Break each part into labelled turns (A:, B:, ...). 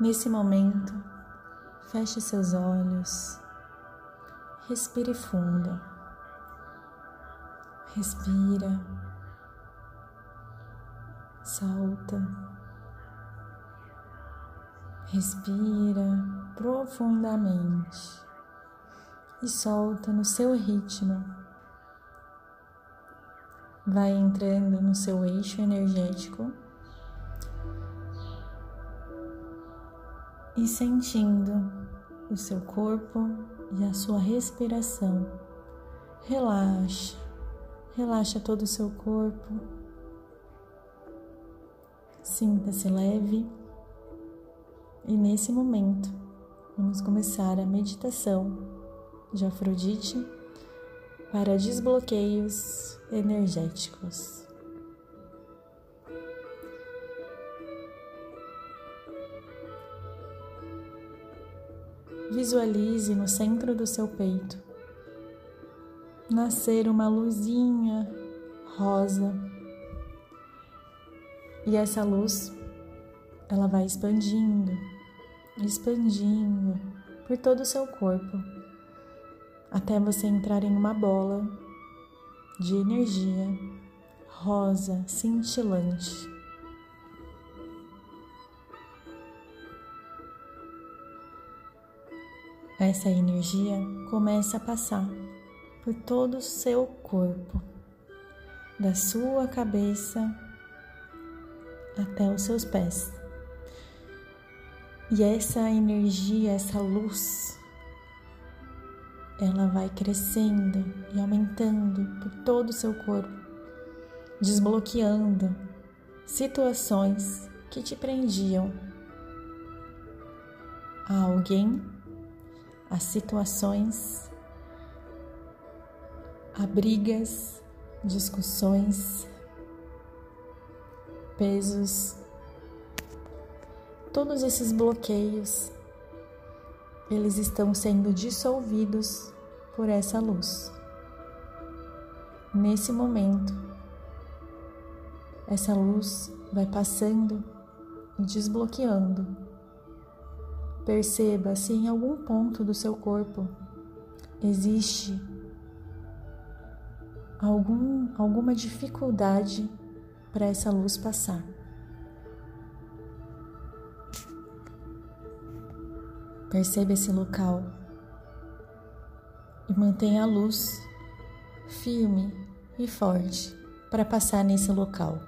A: Nesse momento, feche seus olhos, respire fundo, respira, solta, respira profundamente e solta no seu ritmo. Vai entrando no seu eixo energético e sentindo o seu corpo e a sua respiração. Relaxa, relaxa todo o seu corpo. Sinta-se leve e nesse momento vamos começar a meditação de Afrodite para desbloqueios energéticos. Visualize no centro do seu peito nascer uma luzinha rosa. E essa luz, ela vai expandindo, expandindo por todo o seu corpo, até você entrar em uma bola de energia rosa cintilante. Essa energia começa a passar por todo o seu corpo, da sua cabeça até os seus pés. E essa energia, essa luz, ela vai crescendo e aumentando por todo o seu corpo, desbloqueando situações que te prendiam a alguém a situações, a brigas, discussões, pesos, todos esses bloqueios, eles estão sendo dissolvidos por essa luz. Nesse momento, essa luz vai passando e desbloqueando Perceba se em algum ponto do seu corpo existe algum, alguma dificuldade para essa luz passar. Perceba esse local e mantenha a luz firme e forte para passar nesse local.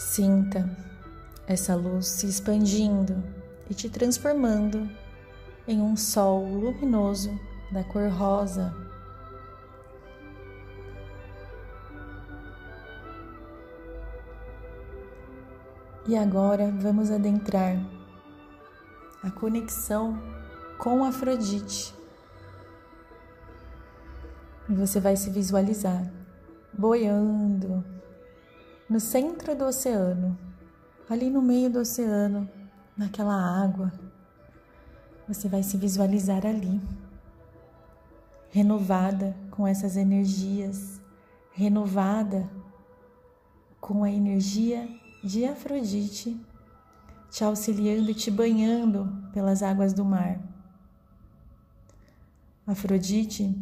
A: Sinta essa luz se expandindo e te transformando em um sol luminoso da cor rosa. E agora vamos adentrar a conexão com Afrodite. E você vai se visualizar boiando no centro do oceano, ali no meio do oceano, naquela água. Você vai se visualizar ali, renovada com essas energias, renovada com a energia de Afrodite, te auxiliando e te banhando pelas águas do mar. Afrodite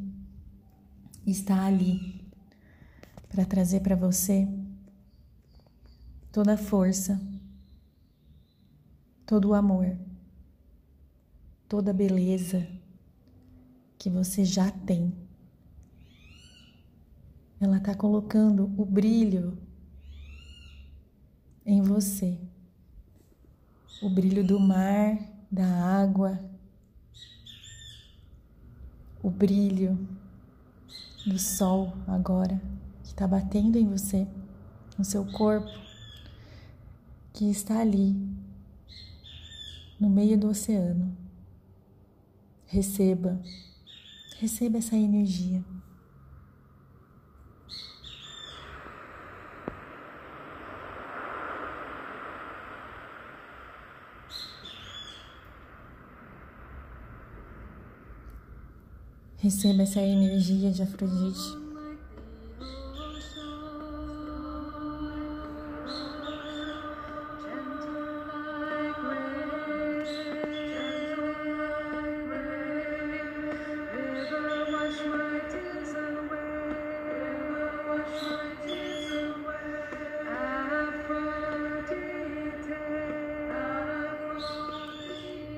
A: está ali para trazer para você toda a força, todo o amor, toda a beleza que você já tem. Ela está colocando o brilho em você, o brilho do mar, da água, o brilho do sol agora que está batendo em você, no seu corpo que está ali, no meio do oceano. Receba, receba essa energia. Receba essa energia de Afrodite.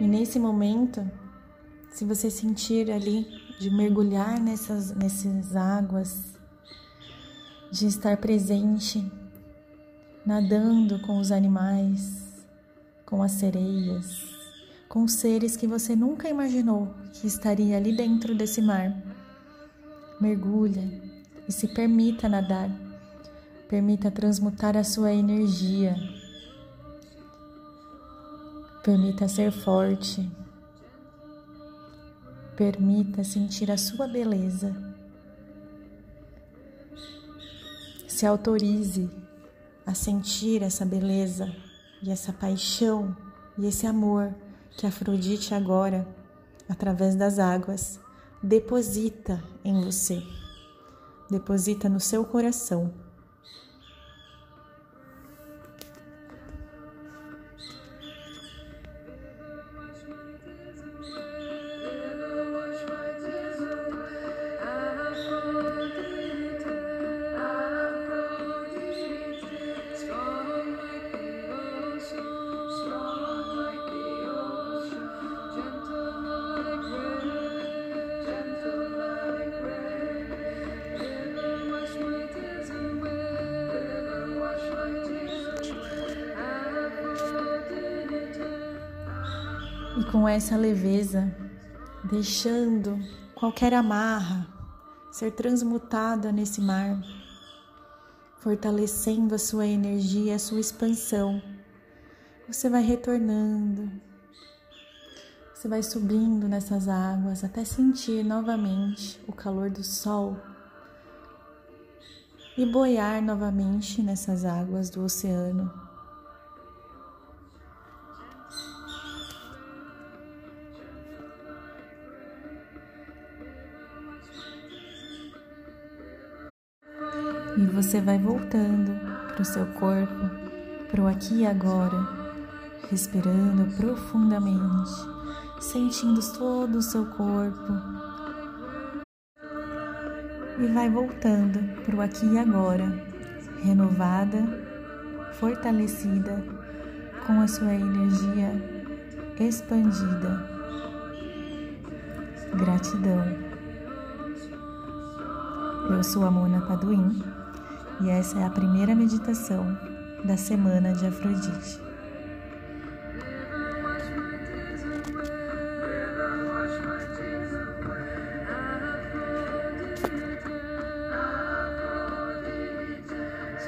A: E nesse momento, se você sentir ali de mergulhar nessas, nessas águas, de estar presente, nadando com os animais, com as sereias, com seres que você nunca imaginou que estaria ali dentro desse mar. Mergulha e se permita nadar, permita transmutar a sua energia Permita ser forte. Permita sentir a sua beleza. Se autorize a sentir essa beleza e essa paixão e esse amor que Afrodite agora, através das águas, deposita em você, deposita no seu coração. Com essa leveza, deixando qualquer amarra ser transmutada nesse mar, fortalecendo a sua energia, a sua expansão. Você vai retornando, você vai subindo nessas águas até sentir novamente o calor do sol e boiar novamente nessas águas do oceano. E você vai voltando para o seu corpo, para o aqui e agora, respirando profundamente, sentindo todo o seu corpo. E vai voltando para o aqui e agora, renovada, fortalecida, com a sua energia expandida. Gratidão. Eu sou a Mona Paduim e essa é a primeira meditação da semana de Afrodite.